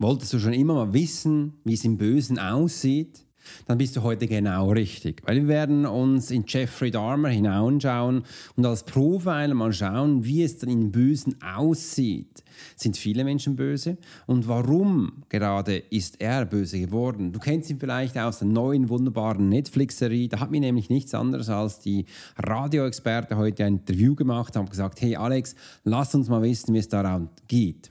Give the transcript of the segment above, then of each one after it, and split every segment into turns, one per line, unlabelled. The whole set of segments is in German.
Wolltest du schon immer mal wissen, wie es im Bösen aussieht? Dann bist du heute genau richtig. Weil wir werden uns in Jeffrey Dahmer hineinschauen und als Profiler mal schauen, wie es dann im Bösen aussieht. Sind viele Menschen böse? Und warum gerade ist er böse geworden? Du kennst ihn vielleicht aus der neuen wunderbaren Netflix-Serie. Da hat mir nämlich nichts anderes als die Radioexperte heute ein Interview gemacht, haben gesagt, hey Alex, lass uns mal wissen, wie es daran geht.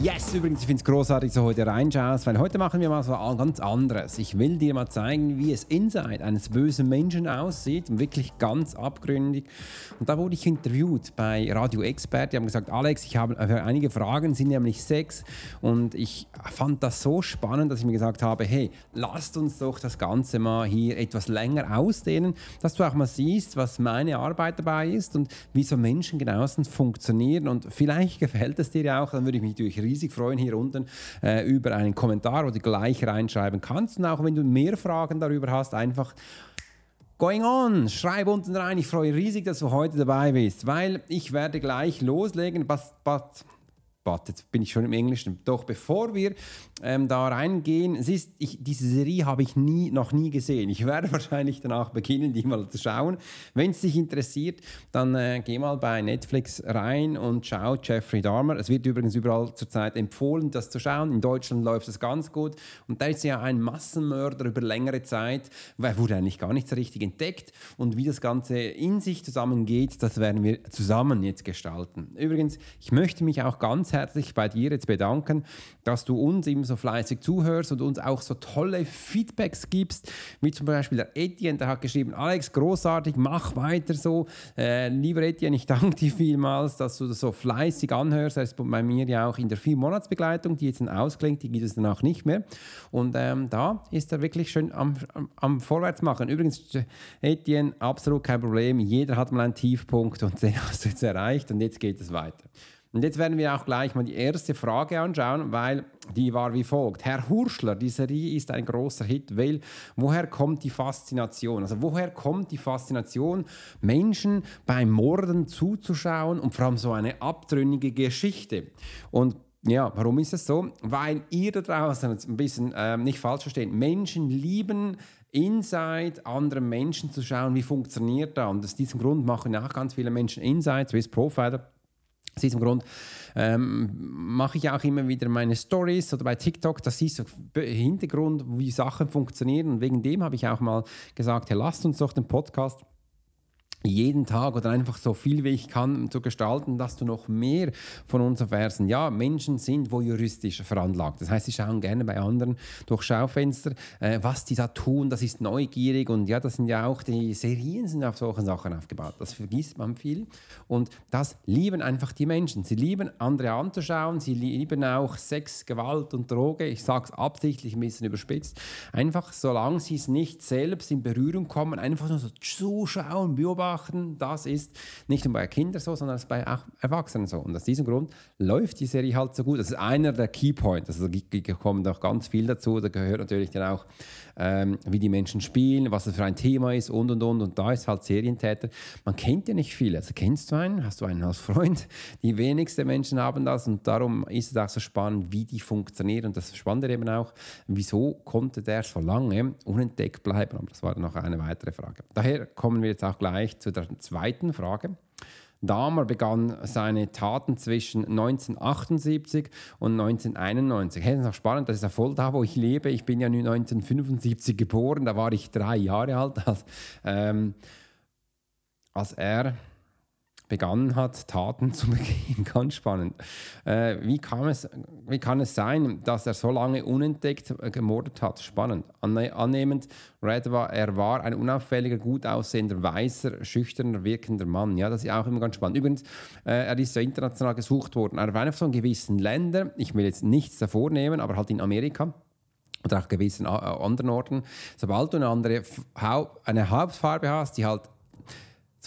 Yes, übrigens, ich finde es großartig, so heute reinschaust, weil heute machen wir mal so ganz anderes. Ich will dir mal zeigen, wie es inside eines bösen Menschen aussieht wirklich ganz abgründig. Und da wurde ich interviewt bei Radio Expert. Die haben gesagt, Alex, ich habe einige Fragen, sind nämlich sechs. Und ich fand das so spannend, dass ich mir gesagt habe, hey, lasst uns doch das Ganze mal hier etwas länger ausdehnen, dass du auch mal siehst, was meine Arbeit dabei ist und wie so Menschen genauestens funktionieren. Und vielleicht gefällt es dir ja auch, dann würde ich mich natürlich riesig freuen hier unten äh, über einen Kommentar, wo du gleich reinschreiben kannst. Und auch wenn du mehr Fragen darüber hast, einfach Going on, schreib unten rein. Ich freue riesig, dass du heute dabei bist, weil ich werde gleich loslegen. But, but, but, jetzt bin ich schon im Englischen. Doch bevor wir ähm, da reingehen, es ist, ich, diese Serie habe ich nie, noch nie gesehen. Ich werde wahrscheinlich danach beginnen, die mal zu schauen. Wenn es dich interessiert, dann äh, geh mal bei Netflix rein und schau Jeffrey Dahmer. Es wird übrigens überall zurzeit empfohlen, das zu schauen. In Deutschland läuft es ganz gut. Und der ist ja ein Massenmörder über längere Zeit. Er wurde eigentlich gar nicht so richtig entdeckt. Und wie das Ganze in sich zusammengeht, das werden wir zusammen jetzt gestalten. Übrigens, ich möchte mich auch ganz herzlich bei dir jetzt bedanken, dass du uns im so fleißig zuhörst und uns auch so tolle Feedbacks gibst, wie zum Beispiel der Etienne, der hat geschrieben, Alex, großartig, mach weiter so. Äh, lieber Etienne, ich danke dir vielmals, dass du das so fleißig anhörst. Er ist bei mir ja auch in der Vier-Monats-Begleitung, die jetzt dann ausklingt, die gibt es dann auch nicht mehr. Und ähm, da ist er wirklich schön am, am, am Vorwärtsmachen. Übrigens, Etienne, absolut kein Problem. Jeder hat mal einen Tiefpunkt und den hast du jetzt erreicht und jetzt geht es weiter. Und jetzt werden wir auch gleich mal die erste Frage anschauen, weil die war wie folgt. Herr Hurschler, die Serie ist ein großer Hit, weil woher kommt die Faszination? Also woher kommt die Faszination, Menschen beim Morden zuzuschauen und vor allem so eine abtrünnige Geschichte? Und ja, warum ist es so? Weil ihr da draußen ein bisschen äh, nicht falsch versteht. Menschen lieben Inside anderen Menschen zu schauen, wie funktioniert da. Und aus diesem Grund machen auch ganz viele Menschen Inside, Swiss Profiler aus diesem Grund ähm, mache ich auch immer wieder meine Stories oder bei TikTok, das ist so Hintergrund, wie Sachen funktionieren. Und wegen dem habe ich auch mal gesagt, hey, lasst uns doch den Podcast jeden Tag oder einfach so viel wie ich kann zu gestalten, dass du noch mehr von uns erfährst. Ja, Menschen sind voyeuristisch veranlagt. Das heißt, sie schauen gerne bei anderen durch Schaufenster, äh, was die da tun. Das ist neugierig und ja, das sind ja auch die Serien sind auf solchen Sachen aufgebaut. Das vergisst man viel und das lieben einfach die Menschen. Sie lieben andere anzuschauen, sie lieben auch Sex, Gewalt und Droge. Ich sage es absichtlich ein bisschen überspitzt. Einfach, solange sie es nicht selbst in Berührung kommen, einfach nur so zuschauen, beobachten beobachten, das ist nicht nur bei Kindern so, sondern bei Erwachsenen so. Und aus diesem Grund läuft die Serie halt so gut. Das ist einer der Keypoints. Also da kommen auch ganz viel dazu. Da gehört natürlich dann auch, ähm, wie die Menschen spielen, was das für ein Thema ist und und und. Und da ist halt Serientäter. Man kennt ja nicht viele. Also kennst du einen? Hast du einen als Freund? Die wenigsten Menschen haben das und darum ist es auch so spannend, wie die funktionieren. Und das Spannende eben auch, wieso konnte der so lange unentdeckt bleiben? Aber das war noch eine weitere Frage. Daher kommen wir jetzt auch gleich zu der zweiten Frage. Dahmer begann seine Taten zwischen 1978 und 1991. Hey, das ist auch spannend, das ist ja voll da, wo ich lebe. Ich bin ja 1975 geboren, da war ich drei Jahre alt. Also, ähm, als er begonnen hat, Taten zu begehen. Ganz spannend. Äh, wie, kann es, wie kann es sein, dass er so lange unentdeckt äh, gemordet hat? Spannend. Anne annehmend, Red war, er war ein unauffälliger, gut aussehender, weißer, schüchterner, wirkender Mann. Ja, das ist auch immer ganz spannend. Übrigens, äh, er ist so international gesucht worden. Er war einfach so in gewissen Ländern, ich will jetzt nichts davor nehmen, aber halt in Amerika oder auch gewissen äh, anderen Orten. Sobald du eine andere eine Hauptfarbe hast, die halt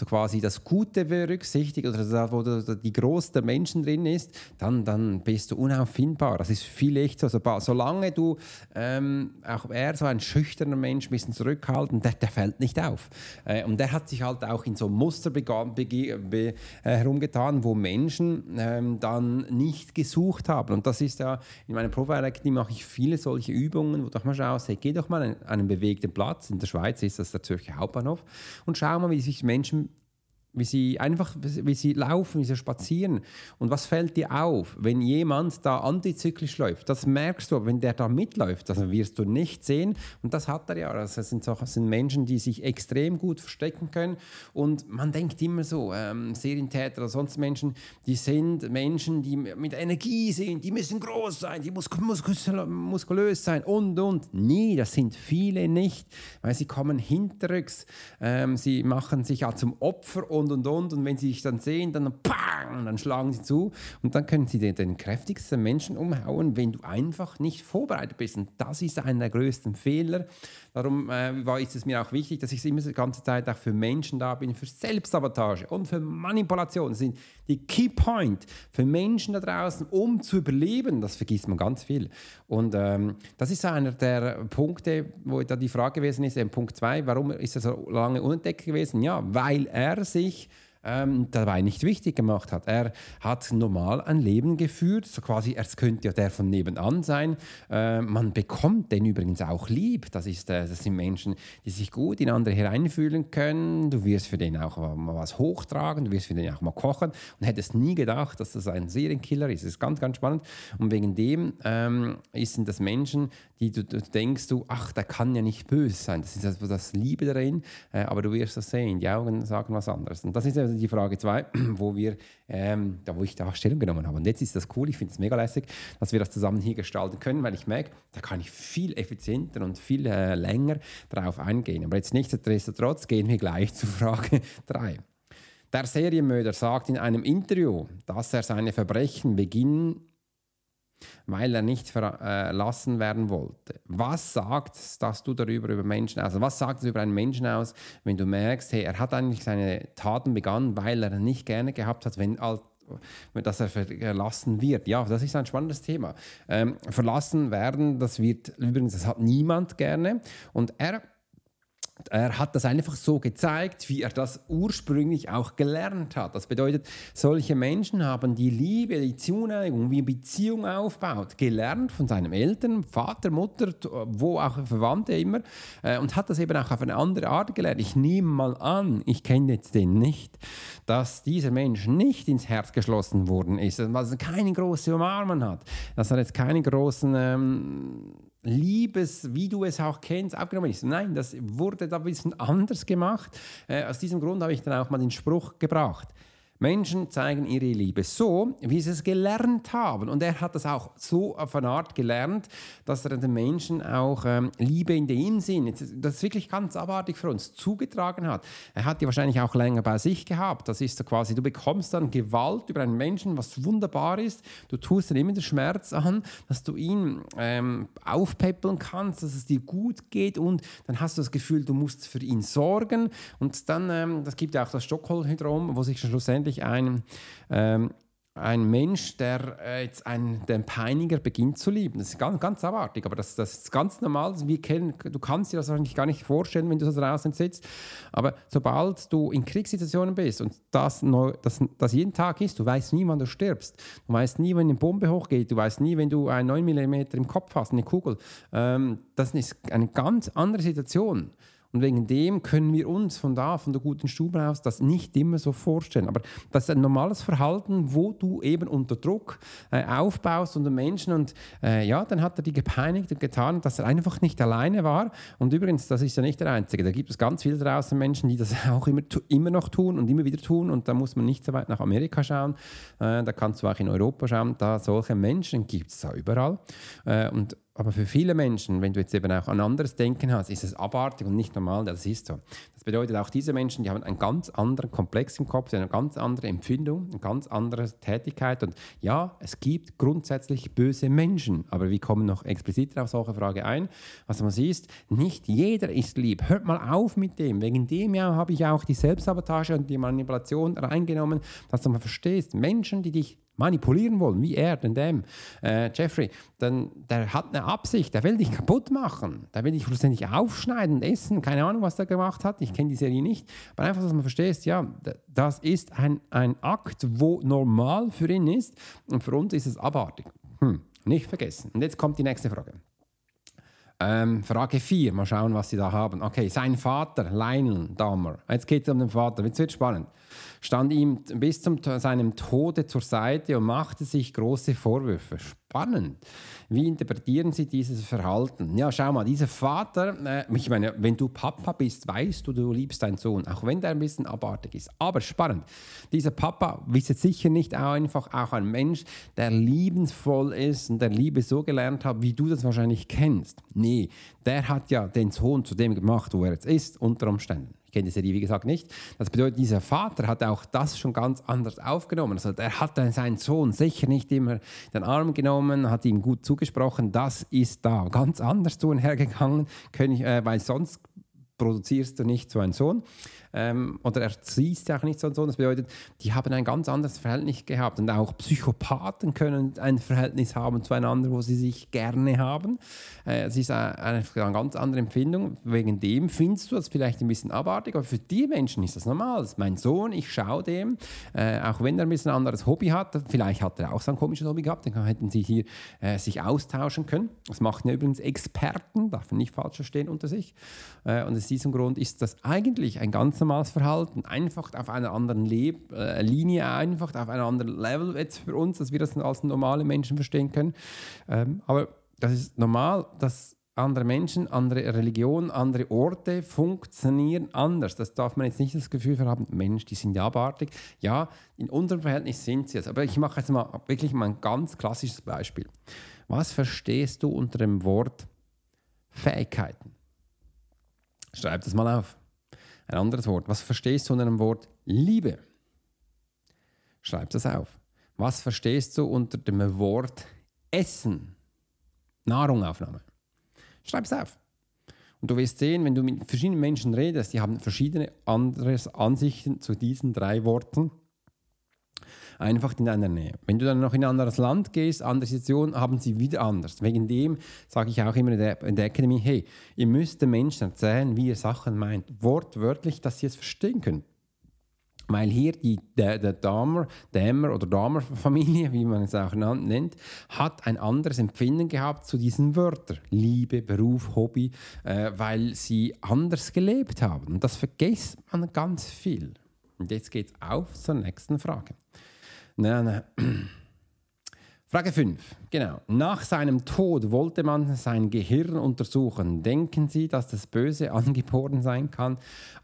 so quasi das Gute berücksichtigt oder da, wo die Groß der Menschen drin ist, dann, dann bist du unauffindbar. Das ist viel echt so. Solange du ähm, auch eher so ein schüchterner Mensch, ein bisschen zurückhaltend, der, der fällt nicht auf. Äh, und der hat sich halt auch in so Muster begann, be, be, äh, herumgetan, wo Menschen ähm, dann nicht gesucht haben. Und das ist ja, in meinem Profile Academy mache ich viele solche Übungen, wo du mal schaust, hey, geh doch mal an einen bewegten Platz. In der Schweiz ist das der Zürcher Hauptbahnhof und schau mal, wie sich Menschen wie sie einfach, wie sie laufen, wie sie spazieren. Und was fällt dir auf, wenn jemand da antizyklisch läuft? Das merkst du, wenn der da mitläuft, das wirst du nicht sehen. Und das hat er ja. Also das sind, so, das sind Menschen, die sich extrem gut verstecken können. Und man denkt immer so, ähm, Serientäter oder sonst Menschen, die sind Menschen, die mit Energie sind, die müssen groß sein, die muss muskulös sein und, und. Nee, das sind viele nicht, weil sie kommen hinterrücks, ähm, sie machen sich ja zum Opfer und und und und. Und wenn sie sich dann sehen, dann pang, dann schlagen sie zu. Und dann können sie den, den kräftigsten Menschen umhauen, wenn du einfach nicht vorbereitet bist. Und das ist einer der größten Fehler. Darum äh, war, ist es mir auch wichtig, dass ich immer die ganze Zeit auch für Menschen da bin, für Selbstsabotage und für Manipulation. Das sind die Key Point für Menschen da draußen, um zu überleben. Das vergisst man ganz viel. Und ähm, das ist einer der Punkte, wo da die Frage gewesen ist, Punkt 2, warum ist er so lange unentdeckt gewesen? Ja, weil er sich nicht ähm, dabei nicht wichtig gemacht hat. Er hat normal ein Leben geführt, so quasi, es könnte ja der von nebenan sein. Äh, man bekommt den übrigens auch lieb. Das, ist, äh, das sind Menschen, die sich gut in andere hereinfühlen können. Du wirst für den auch mal was hochtragen, du wirst für den auch mal kochen und hättest nie gedacht, dass das ein Serienkiller ist. Das ist ganz, ganz spannend. Und wegen dem ähm, sind das Menschen, die du, du, denkst, du, ach, der kann ja nicht böse sein. Das ist also das Liebe darin, äh, aber du wirst das sehen. Die Augen sagen was anderes. Und das ist also die Frage 2, wo wir, ähm, da wo ich da Stellung genommen habe. Und jetzt ist das cool, ich finde es mega lässig, dass wir das zusammen hier gestalten können, weil ich merke, da kann ich viel effizienter und viel äh, länger darauf eingehen. Aber jetzt nichtsdestotrotz gehen wir gleich zu Frage 3. Der Serienmörder sagt in einem Interview, dass er seine Verbrechen beginnen weil er nicht verlassen werden wollte. Was sagt das du darüber über Menschen aus? Also was sagt es über einen Menschen aus, wenn du merkst, hey, er hat eigentlich seine Taten begangen, weil er nicht gerne gehabt hat, wenn dass er verlassen wird. Ja, das ist ein spannendes Thema. Ähm, verlassen werden, das wird übrigens, das hat niemand gerne. Und er er hat das einfach so gezeigt, wie er das ursprünglich auch gelernt hat. Das bedeutet, solche Menschen haben die Liebe, die Zuneigung, wie Beziehung aufbaut, gelernt von seinen Eltern, Vater, Mutter, wo auch Verwandte immer, äh, und hat das eben auch auf eine andere Art gelernt. Ich nehme mal an, ich kenne jetzt den nicht, dass dieser Mensch nicht ins Herz geschlossen worden ist, dass er keine große Umarmung hat, dass er jetzt keine großen ähm, Liebes, wie du es auch kennst, abgenommen ist. Nein, das wurde da ein bisschen anders gemacht. Äh, aus diesem Grund habe ich dann auch mal den Spruch gebracht. Menschen zeigen ihre Liebe so, wie sie es gelernt haben. Und er hat das auch so auf eine Art gelernt, dass er den Menschen auch ähm, Liebe in dem Sinn, das ist wirklich ganz abartig für uns, zugetragen hat. Er hat die wahrscheinlich auch länger bei sich gehabt. Das ist so quasi, du bekommst dann Gewalt über einen Menschen, was wunderbar ist. Du tust dann immer den Schmerz an, dass du ihn ähm, aufpäppeln kannst, dass es dir gut geht und dann hast du das Gefühl, du musst für ihn sorgen. Und dann, ähm, das gibt ja auch das Stockholm-Syndrom, wo sich schlussendlich wirklich ein, ähm, ein Mensch, der äh, jetzt einen, den Peiniger beginnt zu lieben. Das ist ganz, ganz abartig, aber das, das ist ganz normal. Wir kennen, du kannst dir das wahrscheinlich gar nicht vorstellen, wenn du so draußen sitzt. Aber sobald du in Kriegssituationen bist und das, neu, das, das jeden Tag ist, du weißt nie, wann du stirbst. Du weißt nie, wenn eine Bombe hochgeht. Du weißt nie, wenn du einen 9 mm im Kopf hast, eine Kugel. Ähm, das ist eine ganz andere Situation. Und wegen dem können wir uns von da, von der guten Stube aus, das nicht immer so vorstellen. Aber das ist ein normales Verhalten, wo du eben unter Druck äh, aufbaust unter Menschen. Und äh, ja, dann hat er die gepeinigt und getan, dass er einfach nicht alleine war. Und übrigens, das ist ja nicht der Einzige. Da gibt es ganz viele draußen Menschen, die das auch immer, immer noch tun und immer wieder tun. Und da muss man nicht so weit nach Amerika schauen. Äh, da kannst du auch in Europa schauen. Da solche Menschen gibt es da überall. Äh, und aber für viele Menschen, wenn du jetzt eben auch ein anderes Denken hast, ist es abartig und nicht normal, das ist so. Das bedeutet, auch diese Menschen, die haben einen ganz anderen Komplex im Kopf, eine ganz andere Empfindung, eine ganz andere Tätigkeit. Und ja, es gibt grundsätzlich böse Menschen, aber wir kommen noch explizit auf solche Frage ein. Was man sieht, nicht jeder ist lieb. Hört mal auf mit dem. Wegen dem ja habe ich auch die Selbstsabotage und die Manipulation reingenommen, dass du mal verstehst, Menschen, die dich manipulieren wollen, wie er, denn dem, äh, Jeffrey, dann, der hat eine Absicht, der will dich kaputt machen, der will dich schlussendlich aufschneiden und essen, keine Ahnung, was der gemacht hat, ich kenne die Serie nicht, aber einfach, dass man versteht, ja, das ist ein, ein Akt, wo normal für ihn ist und für uns ist es abartig. Hm, nicht vergessen. Und jetzt kommt die nächste Frage. Ähm, Frage 4, mal schauen, was Sie da haben. Okay, sein Vater, Lionel Dahmer. Jetzt geht es um den Vater, jetzt wird spannend stand ihm bis zum seinem Tode zur Seite und machte sich große Vorwürfe. Spannend. Wie interpretieren Sie dieses Verhalten? Ja, schau mal, dieser Vater, äh, ich meine, wenn du Papa bist, weißt du, du liebst deinen Sohn, auch wenn der ein bisschen abartig ist. Aber spannend, dieser Papa jetzt sicher nicht auch einfach auch ein Mensch, der liebensvoll ist und der Liebe so gelernt hat, wie du das wahrscheinlich kennst. Nee, der hat ja den Sohn zu dem gemacht, wo er jetzt ist, unter Umständen. Ich kenne die Serie, wie gesagt, nicht. Das bedeutet, dieser Vater hat auch das schon ganz anders aufgenommen. Also er hat seinen Sohn sicher nicht immer den Arm genommen, hat ihm gut zugesprochen. Das ist da ganz anders zu und hergegangen, äh, weil sonst produzierst du nicht so einen Sohn ähm, oder erziehst auch nicht so einen Sohn. Das bedeutet, die haben ein ganz anderes Verhältnis gehabt und auch Psychopathen können ein Verhältnis haben zueinander, wo sie sich gerne haben. Äh, es ist eine, eine, ganz andere Empfindung. Wegen dem findest du das vielleicht ein bisschen abartig, aber für die Menschen ist das normal. Das ist mein Sohn, ich schaue dem, äh, auch wenn er ein bisschen ein anderes Hobby hat, vielleicht hat er auch so ein komisches Hobby gehabt, dann hätten sie hier äh, sich austauschen können. Das machen ja übrigens Experten, darf man nicht falsch verstehen unter sich. Äh, und aus diesem Grund ist das eigentlich ein ganz normales Verhalten, einfach auf einer anderen Leb äh, Linie, einfach auf einem anderen Level jetzt für uns, dass wir das als normale Menschen verstehen können. Ähm, aber das ist normal, dass andere Menschen, andere Religionen, andere Orte funktionieren anders. Das darf man jetzt nicht das Gefühl haben, Mensch, die sind ja abartig. Ja, in unserem Verhältnis sind sie es. Aber ich mache jetzt mal wirklich mal ein ganz klassisches Beispiel. Was verstehst du unter dem Wort Fähigkeiten? Schreib das mal auf. Ein anderes Wort. Was verstehst du unter dem Wort Liebe? Schreib das auf. Was verstehst du unter dem Wort Essen? Nahrungaufnahme. Schreib es auf. Und du wirst sehen, wenn du mit verschiedenen Menschen redest, die haben verschiedene andere Ansichten zu diesen drei Worten einfach in deiner Nähe. Wenn du dann noch in ein anderes Land gehst, andere Situationen, haben sie wieder anders. Wegen dem sage ich auch immer in der, in der Academy, hey, ihr müsst den Menschen erzählen, wie ihr Sachen meint, wortwörtlich, dass sie es verstehen können. Weil hier die, der, der Damer, Dämer oder Damer-Familie, wie man es auch nennt, hat ein anderes Empfinden gehabt zu diesen Wörtern. Liebe, Beruf, Hobby, äh, weil sie anders gelebt haben. Und das vergisst man ganz viel. Und jetzt geht es auf zur nächsten Frage. Nein, nein. Frage 5. Genau. Nach seinem Tod wollte man sein Gehirn untersuchen. Denken Sie, dass das Böse angeboren sein kann?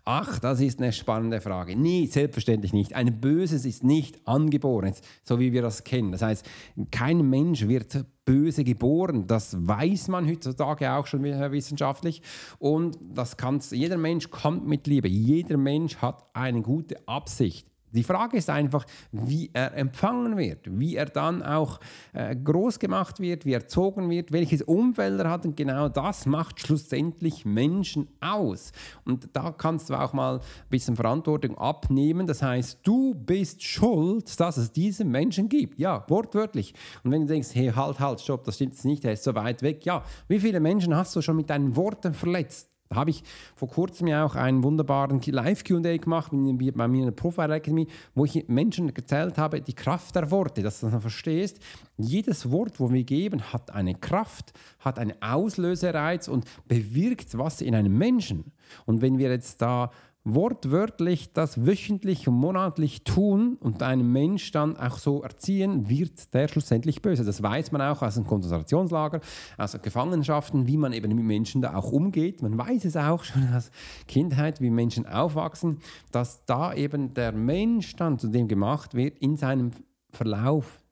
Ach, das ist eine spannende Frage. Nee, selbstverständlich nicht. Ein Böses ist nicht angeboren, so wie wir das kennen. Das heißt, kein Mensch wird böse geboren. Das weiß man heutzutage auch schon wissenschaftlich. Und das kann's, jeder Mensch kommt mit Liebe. Jeder Mensch hat eine gute Absicht. Die Frage ist einfach, wie er empfangen wird, wie er dann auch äh, groß gemacht wird, wie er erzogen wird, welches Umfeld er hat. Und genau das macht schlussendlich Menschen aus. Und da kannst du auch mal ein bisschen Verantwortung abnehmen. Das heißt, du bist schuld, dass es diese Menschen gibt. Ja, wortwörtlich. Und wenn du denkst, hey, halt, halt, stopp, das stimmt nicht, er ist so weit weg. Ja, wie viele Menschen hast du schon mit deinen Worten verletzt? Da habe ich vor kurzem ja auch einen wunderbaren Live-QA gemacht bei mir in der Profile Academy, wo ich Menschen erzählt habe, die Kraft der Worte, dass du das verstehst. Jedes Wort, wo wir geben, hat eine Kraft, hat einen Auslösereiz und bewirkt was in einem Menschen. Und wenn wir jetzt da wortwörtlich das wöchentlich und monatlich tun und einen Mensch dann auch so erziehen, wird der schlussendlich böse. Das weiß man auch aus dem Konzentrationslager, aus Gefangenschaften, wie man eben mit Menschen da auch umgeht. Man weiß es auch schon aus Kindheit, wie Menschen aufwachsen, dass da eben der Mensch dann zu dem gemacht wird in seinem Verlauf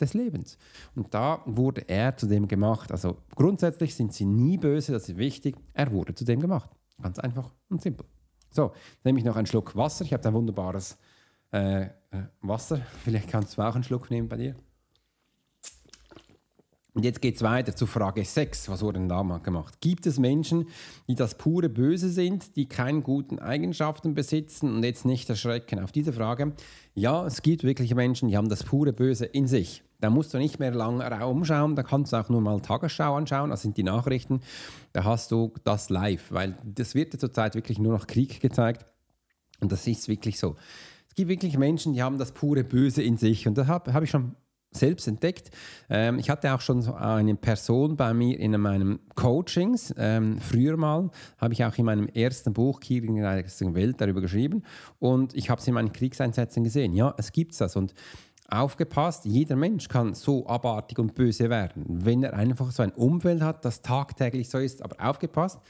des Lebens. Und da wurde er zu dem gemacht. Also grundsätzlich sind sie nie böse, das ist wichtig. Er wurde zu dem gemacht. Ganz einfach und simpel. So, nehme ich noch einen Schluck Wasser. Ich habe ein wunderbares äh, äh, Wasser. Vielleicht kannst du auch einen Schluck nehmen bei dir. Und jetzt geht es weiter zu Frage 6. Was wurde denn da mal gemacht? Gibt es Menschen, die das pure Böse sind, die keine guten Eigenschaften besitzen und jetzt nicht erschrecken? Auf diese Frage, ja, es gibt wirklich Menschen, die haben das pure Böse in sich. Da musst du nicht mehr lange umschauen, da kannst du auch nur mal Tagesschau anschauen, das sind die Nachrichten. Da hast du das live, weil das wird ja zurzeit wirklich nur noch Krieg gezeigt. Und das ist wirklich so. Es gibt wirklich Menschen, die haben das pure Böse in sich. Und das habe hab ich schon selbst entdeckt. Ähm, ich hatte auch schon so eine Person bei mir in meinem Coachings. Ähm, früher mal habe ich auch in meinem ersten Buch Krieg in der Welt darüber geschrieben und ich habe es in meinen Kriegseinsätzen gesehen. Ja, es gibt das und aufgepasst, jeder Mensch kann so abartig und böse werden, wenn er einfach so ein Umfeld hat, das tagtäglich so ist. Aber aufgepasst,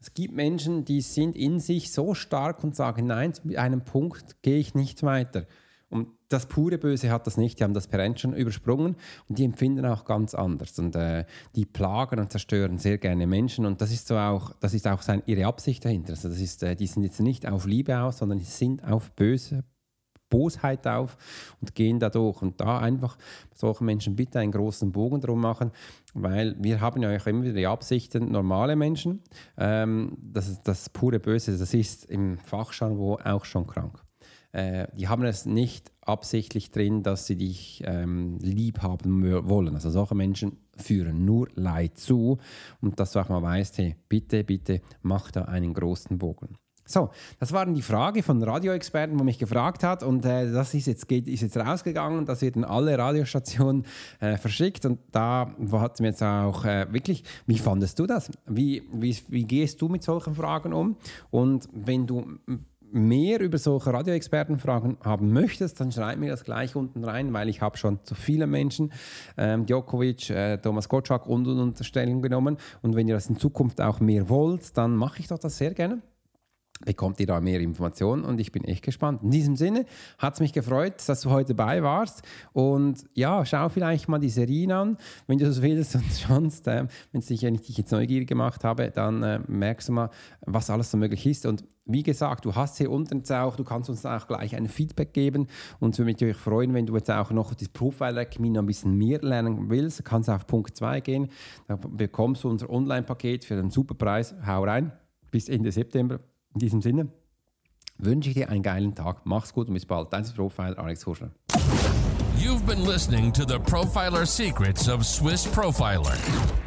es gibt Menschen, die sind in sich so stark und sagen, nein, zu einem Punkt gehe ich nicht weiter. Und das pure Böse hat das nicht, die haben das per schon übersprungen und die empfinden auch ganz anders. Und äh, die plagen und zerstören sehr gerne Menschen und das ist so auch, das ist auch sein, ihre Absicht dahinter. Also das ist, äh, die sind jetzt nicht auf Liebe aus, sondern die sind auf böse, Bosheit auf und gehen da durch. Und da einfach solche Menschen bitte einen großen Bogen drum machen, weil wir haben ja auch immer wieder die Absichten, normale Menschen, ähm, das das pure Böse, das ist im Fachjargon auch schon krank. Äh, die haben es nicht absichtlich drin, dass sie dich ähm, lieb haben wollen. Also solche Menschen führen nur Leid zu und dass du auch mal weißt, hey, bitte, bitte mach da einen großen Bogen. So, das waren die Frage von Radioexperten, wo mich gefragt hat und äh, das ist jetzt, geht, ist jetzt rausgegangen, das wird in alle Radiostationen äh, verschickt und da hat mir jetzt auch äh, wirklich, wie fandest du das? Wie, wie, wie gehst du mit solchen Fragen um? Und wenn du mehr über solche Radioexpertenfragen haben möchtest, dann schreib mir das gleich unten rein, weil ich habe schon zu viele Menschen, ähm, Djokovic, äh, Thomas Gottschalk und, und Unterstellung genommen. Und wenn ihr das in Zukunft auch mehr wollt, dann mache ich doch das sehr gerne bekommt ihr da mehr Informationen und ich bin echt gespannt. In diesem Sinne hat es mich gefreut, dass du heute dabei warst und ja, schau vielleicht mal die Serien an, wenn du das willst und sonst, äh, wenn ich dich jetzt neugierig gemacht habe, dann äh, merkst du mal, was alles so möglich ist. Und wie gesagt, du hast hier unten jetzt auch, du kannst uns auch gleich ein Feedback geben und es würde mich natürlich freuen, wenn du jetzt auch noch das Profile Academy noch ein bisschen mehr lernen willst, kannst auf Punkt 2 gehen, da bekommst du unser Online-Paket für einen super Preis, hau rein, bis Ende September in diesem Sinne wünsche ich dir einen geilen Tag. Mach's gut und bis bald. Dein Profile Alex Huschler.
You've been listening to the Profiler Secrets of Swiss Profiler.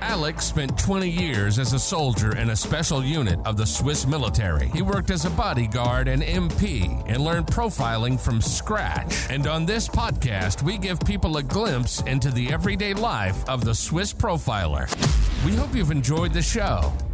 Alex spent 20 years as a soldier in a special unit of the Swiss military. He worked as a bodyguard and MP and learned profiling from scratch. And on this podcast, we give people a glimpse into the everyday life of the Swiss Profiler. We hope you've enjoyed the show,